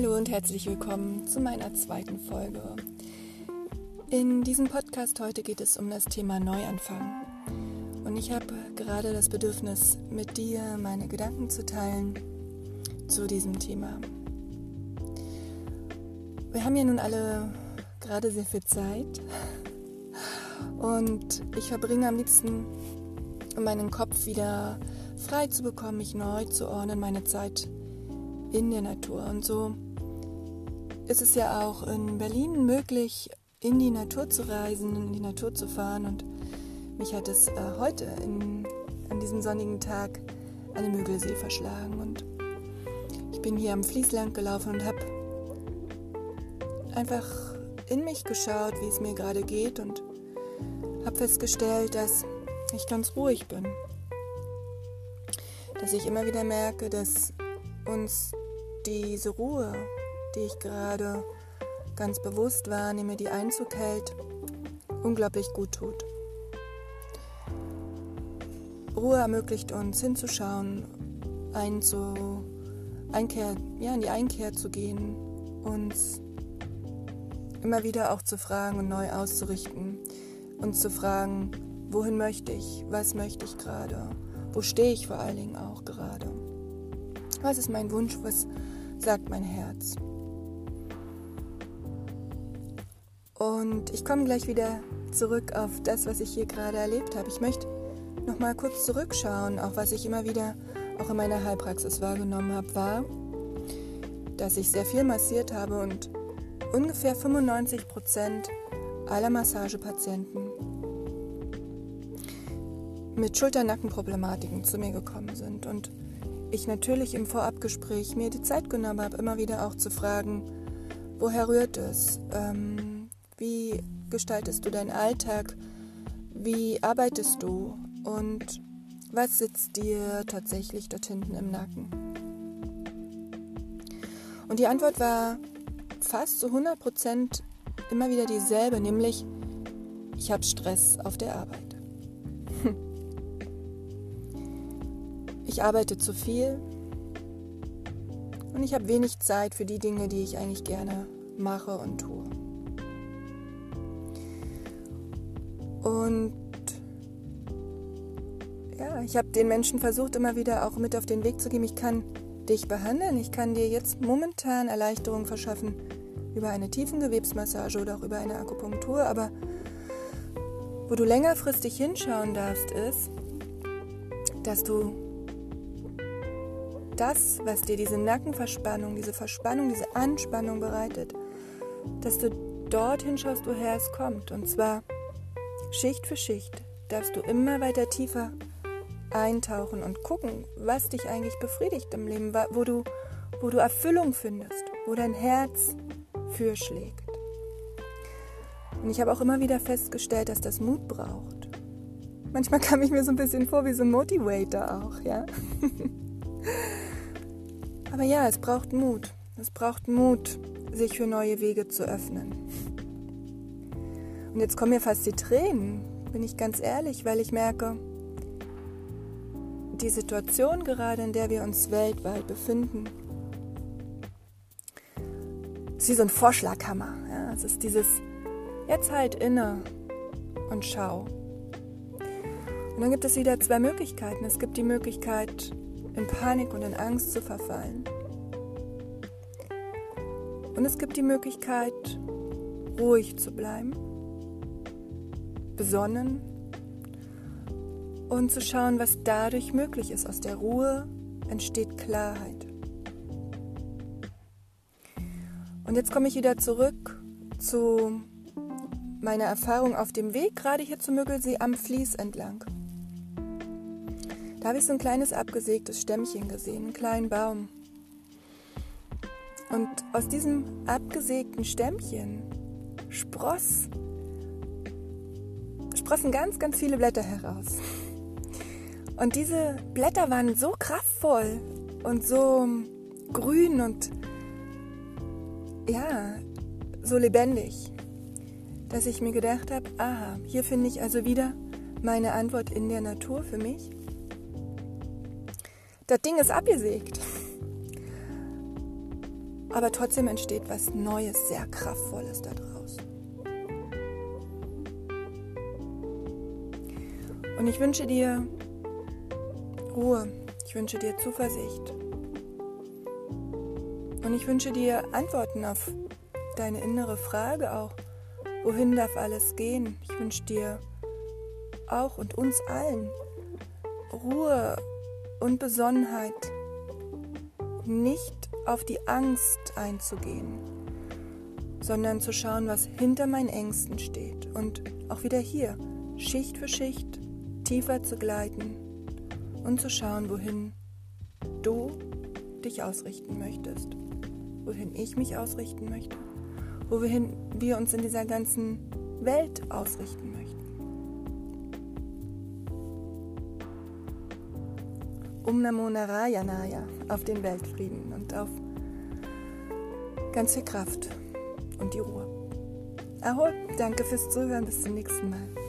Hallo und herzlich willkommen zu meiner zweiten Folge. In diesem Podcast heute geht es um das Thema Neuanfang. Und ich habe gerade das Bedürfnis, mit dir meine Gedanken zu teilen zu diesem Thema. Wir haben ja nun alle gerade sehr viel Zeit und ich verbringe am liebsten, um meinen Kopf wieder frei zu bekommen, mich neu zu ordnen, meine Zeit in der Natur. Und so ist es ja auch in Berlin möglich, in die Natur zu reisen, in die Natur zu fahren. Und mich hat es äh, heute in, an diesem sonnigen Tag an den Müggelsee verschlagen. Und ich bin hier am Fließland gelaufen und habe einfach in mich geschaut, wie es mir gerade geht und habe festgestellt, dass ich ganz ruhig bin. Dass ich immer wieder merke, dass uns diese Ruhe, die ich gerade ganz bewusst wahrnehme, die Einzug hält, unglaublich gut tut. Ruhe ermöglicht uns hinzuschauen, einzu, Einkehr, ja, in die Einkehr zu gehen, uns immer wieder auch zu fragen und neu auszurichten, uns zu fragen, wohin möchte ich, was möchte ich gerade, wo stehe ich vor allen Dingen auch gerade. Was ist mein Wunsch? Was sagt mein Herz? Und ich komme gleich wieder zurück auf das, was ich hier gerade erlebt habe. Ich möchte noch mal kurz zurückschauen, auch was ich immer wieder auch in meiner Heilpraxis wahrgenommen habe, war, dass ich sehr viel massiert habe und ungefähr 95 Prozent aller Massagepatienten mit Schulter-Nacken-Problematiken zu mir gekommen sind. Und ich natürlich im Vorabgespräch mir die Zeit genommen habe, immer wieder auch zu fragen, woher rührt es? Ähm, wie gestaltest du deinen Alltag? Wie arbeitest du? Und was sitzt dir tatsächlich dort hinten im Nacken? Und die Antwort war fast zu 100 Prozent immer wieder dieselbe, nämlich ich habe Stress auf der Arbeit. Ich arbeite zu viel und ich habe wenig Zeit für die Dinge, die ich eigentlich gerne mache und tue. Und ja, ich habe den Menschen versucht, immer wieder auch mit auf den Weg zu geben. Ich kann dich behandeln, ich kann dir jetzt momentan Erleichterung verschaffen über eine Tiefengewebsmassage oder auch über eine Akupunktur, aber wo du längerfristig hinschauen darfst, ist, dass du das, was dir diese Nackenverspannung, diese Verspannung, diese Anspannung bereitet, dass du dorthin schaust, woher es kommt. Und zwar Schicht für Schicht darfst du immer weiter tiefer eintauchen und gucken, was dich eigentlich befriedigt im Leben, wo du, wo du Erfüllung findest, wo dein Herz für schlägt. Und ich habe auch immer wieder festgestellt, dass das Mut braucht. Manchmal kam ich mir so ein bisschen vor wie so ein Motivator auch, ja. Aber ja, es braucht Mut. Es braucht Mut, sich für neue Wege zu öffnen. Und jetzt kommen mir fast die Tränen, bin ich ganz ehrlich, weil ich merke, die Situation gerade, in der wir uns weltweit befinden, ist wie so ein Vorschlaghammer. Ja? Es ist dieses jetzt halt inne und schau. Und dann gibt es wieder zwei Möglichkeiten. Es gibt die Möglichkeit, in Panik und in Angst zu verfallen. Und es gibt die Möglichkeit, ruhig zu bleiben, besonnen und zu schauen, was dadurch möglich ist. Aus der Ruhe entsteht Klarheit. Und jetzt komme ich wieder zurück zu meiner Erfahrung auf dem Weg, gerade hier zum Müggelsee am Fließ entlang. Da habe ich so ein kleines abgesägtes Stämmchen gesehen, einen kleinen Baum. Und aus diesem abgesägten Stämmchen spross, sprossen ganz, ganz viele Blätter heraus. Und diese Blätter waren so kraftvoll und so grün und ja, so lebendig, dass ich mir gedacht habe, aha, hier finde ich also wieder meine Antwort in der Natur für mich. Das Ding ist abgesägt. aber trotzdem entsteht was Neues, sehr Kraftvolles daraus. Und ich wünsche dir Ruhe, ich wünsche dir Zuversicht. Und ich wünsche dir Antworten auf deine innere Frage auch, wohin darf alles gehen? Ich wünsche dir auch und uns allen Ruhe und Besonnenheit, nicht auf die Angst einzugehen, sondern zu schauen, was hinter meinen Ängsten steht. Und auch wieder hier Schicht für Schicht tiefer zu gleiten und zu schauen, wohin du dich ausrichten möchtest, wohin ich mich ausrichten möchte, wohin wir uns in dieser ganzen Welt ausrichten möchten. Om Namo Narayanaya auf den Weltfrieden und auf ganz viel Kraft und die Ruhe. Ahoi, danke fürs Zuhören, bis zum nächsten Mal.